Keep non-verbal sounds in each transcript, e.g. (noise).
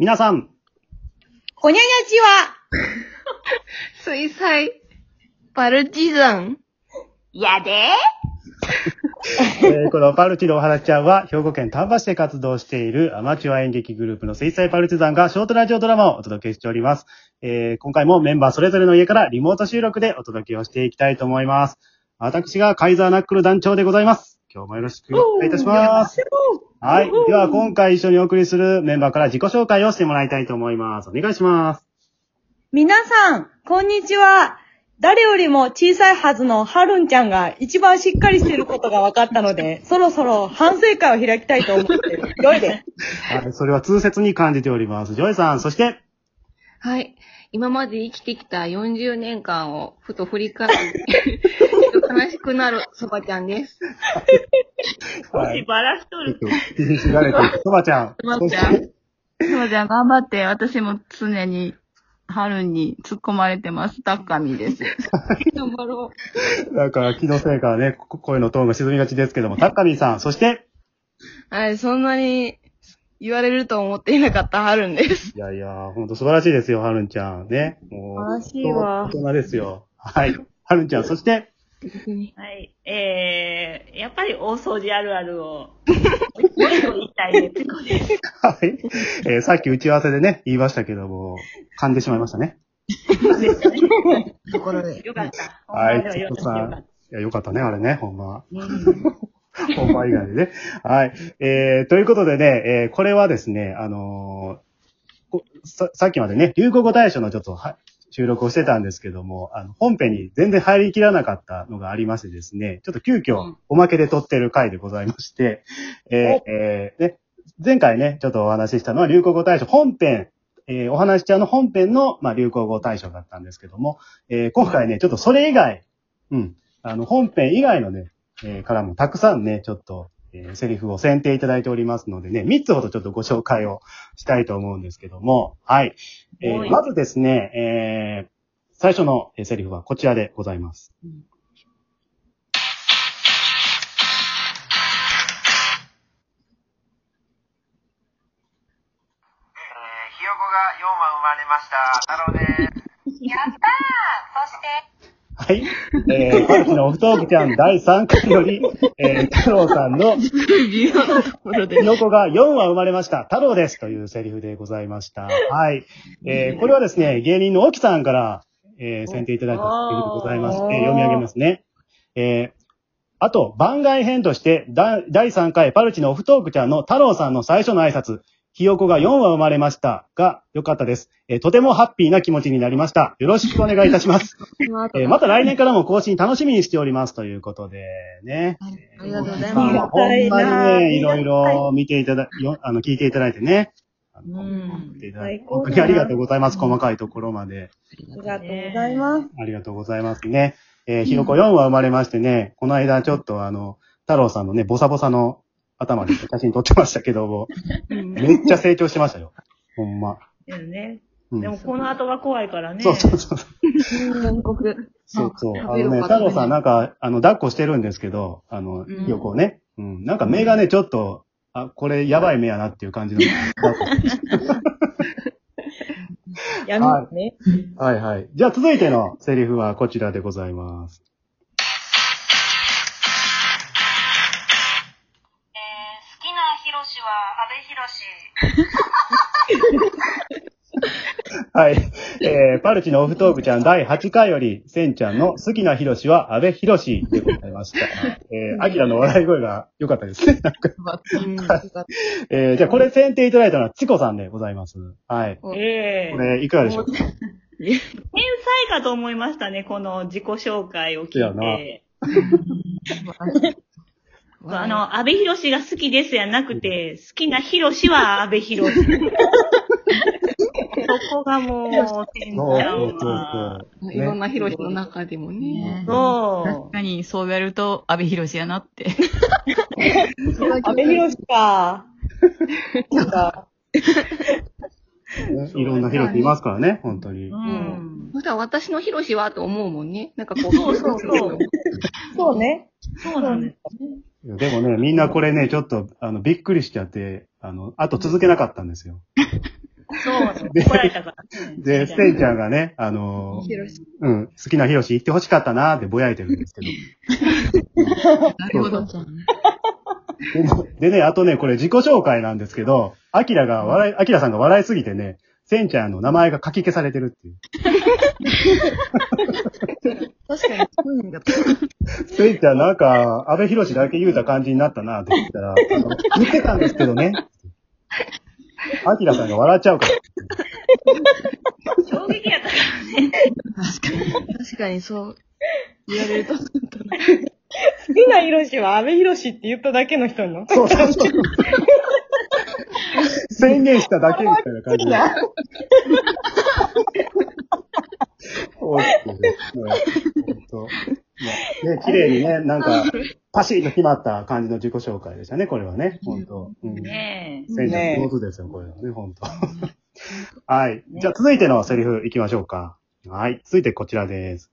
皆さん、ほにゃにゃちは、(laughs) 水彩、パルチザン。やで (laughs) えーこのパルチのお話ちゃんは、兵庫県丹波市で活動しているアマチュア演劇グループの水彩パルチザンがショートラジオドラマをお届けしております。えー今回もメンバーそれぞれの家からリモート収録でお届けをしていきたいと思います。私がカイザーナックル団長でございます。今日もよろしくお願いいたします。はい。では今回一緒にお送りするメンバーから自己紹介をしてもらいたいと思います。お願いします。皆さん、こんにちは。誰よりも小さいはずのはるんちゃんが一番しっかりしていることが分かったので、(laughs) そろそろ反省会を開きたいと思っている。ジョイです。はい。それは痛切に感じております。ジョイさん、そして、はい。今まで生きてきた40年間をふと振り返り、(laughs) 悲しくなるそばちゃんです。(laughs) はい。バラしとちょっと、気にしがれてる、そばちゃん。そばちゃん。そうじゃん、頑張って、私も常に、春に突っ込まれてます。タッカミです。頑張ろなんか、気のせいかね、こ声のトーンが沈みがちですけども、タッカミーさん、そして、う。はい、そんなに言われると思っていなかった春です。いやいや、ほんと素晴らしいですよ、はるんちゃん。ね。もう、素晴らしいわ大人ですよ。はい。はるんちゃん、そして、はい。えー、やっぱり大掃除あるあるを、もう一個言いたいです。はい。えーさっき打ち合わせでね、言いましたけども、噛んでしまいましたね。ところで。よかった。はいちょっとさよかっいや、よかったね、あれね、ほんま。た。うん (laughs) ほんま以外でね。はい。えー、ということでね、えーこれはですね、あのーこさ、さっきまでね、流行語大賞のちょっとは収録をしてたんですけども、あの、本編に全然入りきらなかったのがありましてですね、ちょっと急遽おまけで撮ってる回でございまして、えーえーね、前回ね、ちょっとお話ししたのは流行語大賞本編、えーお話しちゃんの本編の、まあ、流行語大賞だったんですけども、えー今回ね、ちょっとそれ以外、うん、あの、本編以外のね、えーからもたくさんね、ちょっと、えーセリフを選定いただいておりますのでね、3つほどちょっとご紹介をしたいと思うんですけども、はい。えーはいまずですね、えー最初のえーセリフはこちらでございます。えー、ひよこが4羽生まれました。太郎です。やったーそして、はい。えー、パルチのオフトークちゃん第3回より、えー、太郎さんの微妙なところでキ。ノコが4羽生まれました。太郎です。というセリフでございました。はい。えーこれはですね、芸人の沖さんから、えー選定いただいたセリフでございまして、読み上げますね。えーあと、番外編として、だ第3回パルチのオフトークちゃんの太郎さんの最初の挨拶、ひよこが4羽生まれましたが、良かったです、えーとてもハッピーな気持ちになりました。よろしくお願いいたします。(laughs) えーまた来年からも更新楽しみにしております。ということで、ね。ありがとうございまあままあほんまにね、いろいろ見ていただ、よあの、聞いていただいてね。あのうん見ていただいて最高本当にありがとうございます。細かいところまで。ありがとうございます。ありがとうございますね。えー、ひよこ4は生まれましてね、この間ちょっとあの、太郎さんのね、ボサボサの頭で写真撮ってましたけども、めっちゃ成長してましたよ。ほんま。ね。うんでもこの後が怖いからね。そうそうそう。す。(laughs) 全国。そうそう。あのね、太郎さんなんか、あの、抱っこしてるんですけど、あの、うんひよこをね。うん。なんか目がね、ちょっと、あ、これやばい目やなっていう感じの。(laughs) 闇ね。はいはい。じゃあ続いてのセリフはこちらでございます。(laughs) はい。えー、パルチのオフトークちゃん第8回より、センちゃんの好きなヒロシは安倍ヒロシでございました。えー、アキラの笑い声が良かったですね。(laughs) なんかえー、じゃあこれ選定いただいたのはチコさんでございます。はい。ええこれ、いかがでしょうか？天才かと思いましたね、この自己紹介を聞いやないて。あの、安倍博士が好きですやなくて、好きな博士は安倍博士。(laughs) そこがもう、天そう才そうそうは。いろんな広しの中でもね。そ確かに、そうやると、安倍博士やなって。阿部寛か。なんか、ねいろんなヒロシいますからね、本当にう。。うん。そしたら私の広しはと思うもんね。なんかこう。そうそうそう。(laughs) そうね。そうなんです。でもね、みんなこれね、ちょっと、あの、びっくりしちゃって、あの、あと続けなかったんですよ。そう、で怒られたから。で、ステイちゃんがね、あのーうん、好きなヒロシ行ってほしかったなーってぼやいてるんですけど。なるほど。でねでね、あとね、これ自己紹介なんですけど、アキラが笑い、アキラさんが笑いすぎてね、センちゃんの名前が書き消されてるっていう。確かに、そうった。センちゃんなんか、安倍博士だけ言うた感じになったなって言ったら、あの言ってたんですけどね。アキラさんが笑っちゃうから。衝撃やったからね。確かにそう言われると。好きなヒロシは安倍ヒロシって言っただけの人にの。そうそうそう。宣言しただけみたいな感じで。そうですね。ね、綺麗にね、なんか、パシッと決まった感じの自己紹介でしたね、これはね。本当。うん。ねえ。センちゃん上手ですよ、これはね、本当。(laughs) はい。じゃあ続いてのセリフいきましょうか。はい。続いてこちらです。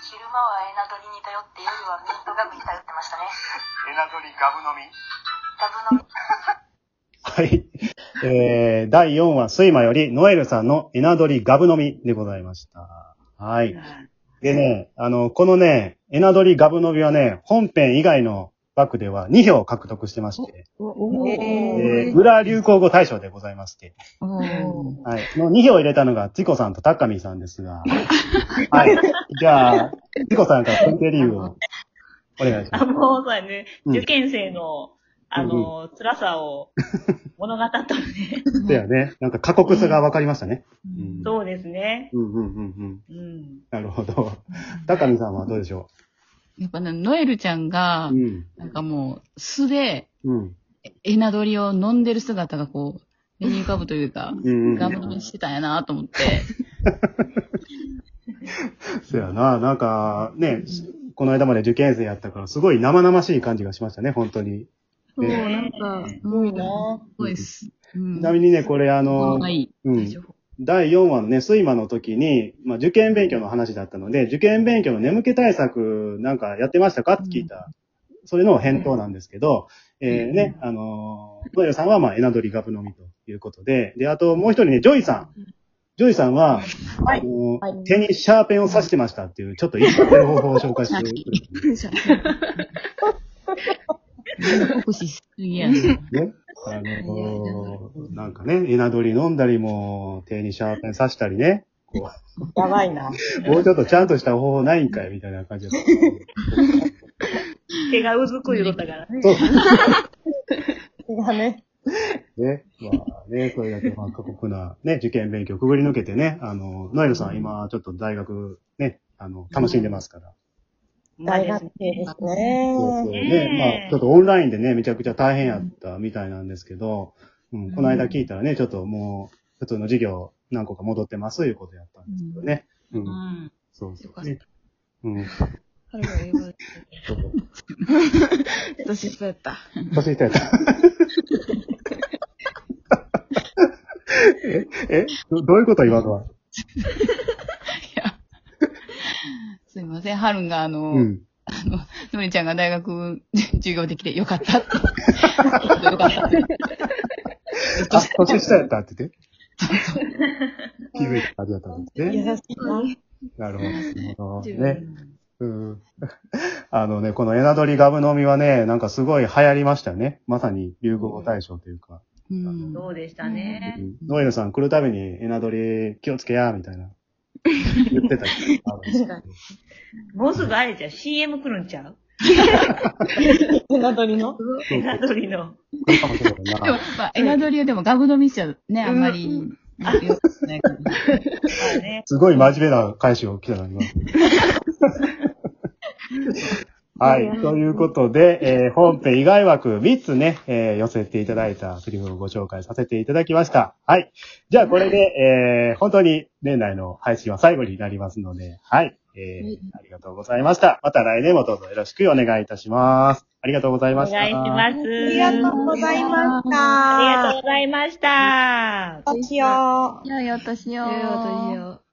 昼間はエナドリに頼って夜はミントガムに頼ってましたね。エナドリガブ飲み？ガブ飲み。(laughs) はい。えー、第4話、睡魔より、ノエルさんのエナドリガブ飲みでございました。はい。でね、あの、このね、エナドリガブ飲みはね、本編以外の枠では2票獲得してまして、えー、裏流行語大賞でございまして、はい。の2票入れたのが、チコさんとタッカミーさんですが、(laughs) はい。じゃあ、チコさんから選定理由をお願いしまあ、もうそうやね。うん受験生の、あの、辛さを物語ったね。す。(laughs) だよね。なんか過酷さが分かりましたね。うん。そうですね。うんうんうんうん。うん。なるほど。タッカミーさんはどうでしょやっぱね、ノエルちゃんがう、うん。なんかもう、素で、うん。エナドリを飲んでる姿がこう、目に浮かぶというか。ガム飲みしてたんやなと思って。(laughs) そうやな。なんか、ね、この間まで受験生やったから、すごい生々しい感じがしましたね、本当に。そう、ねなんか、すごいなそうです。うんちなみにね、これあの、はい。うん。第4話のね、睡魔の時に、まあ、受験勉強の話だったので、受験勉強の眠気対策なんかやってましたか？って聞いた。それの返答なんですけど、えーね、あのー、ノエルさんはまあ、エナドリガブ飲みということで、で、あともう一人ね、ジョイさん。ジョイさんは、はいあのーはい手にシャーペンを刺してましたっていう、ちょっと一発の方法を紹介してくれる。(laughs) (laughs) 酷使しすぎやね。ね。あのーなんかね、エナドリ飲んだりも、手にシャーペン刺したりね。こ (laughs) やばいな。う、もうちょっとちゃんとした方法ないんかいみたいな感じだった。(laughs) 手がうずく言うとったからね。そう手がね。(laughs) ね。まあね、それだけまあ過酷なね、受験勉強くぐり抜けてね、あの、ノエルさん今ちょっと大学ね、あの、楽しんでますから。大学生ですそうそうね。ね。まあちょっとオンラインでね、めちゃくちゃ大変やったみたいなんですけど、うん、この間聞いたらね、ちょっともう、普通の授業何個か戻ってますということやったんですけどね。うん。うん。そうそうね。うん。彼が言われて。そうそう私、(laughs) そうやった。年下やった。(laughs) え、えどどういうこと今のは？(laughs) すいません、ハルンがあの、うん。あの、ノリちゃんが大学授業できてよかったって。よかったって。あ、年下やったって言って。(laughs) 気づいた感じだったんですね。優しいな。なるほどね。分うん。(laughs) あのね、このエナドリガブ飲みはね、なんかすごい流行りましたよね。まさに流行語大賞というか。うん。そうでしたね。うんノエルさん来るたびにエナドリ気をつけや、みたいな。(laughs) 言ってたけど。確かに。もうすぐあれじゃう CM 来るんちゃう？エナドリのエナドリの。でもな。、まあ、エナドリはでもガブ飲みしちゃうね、あんまり。(laughs) すごい真面目な返しを来たのに。(laughs) はい。ということで、えー本編以外枠3つね、えー寄せていただいたセリフをご紹介させていただきました。はい。じゃあこれで、えー本当に年内の配信は最後になりますので、はい。えーありがとうございました。また来年もどうぞよろしくお願いいたします。ありがとうございおました。願いします。ありがとうございました。ありがとうございました。うございました。いやいや、私よ。ええ、私よ。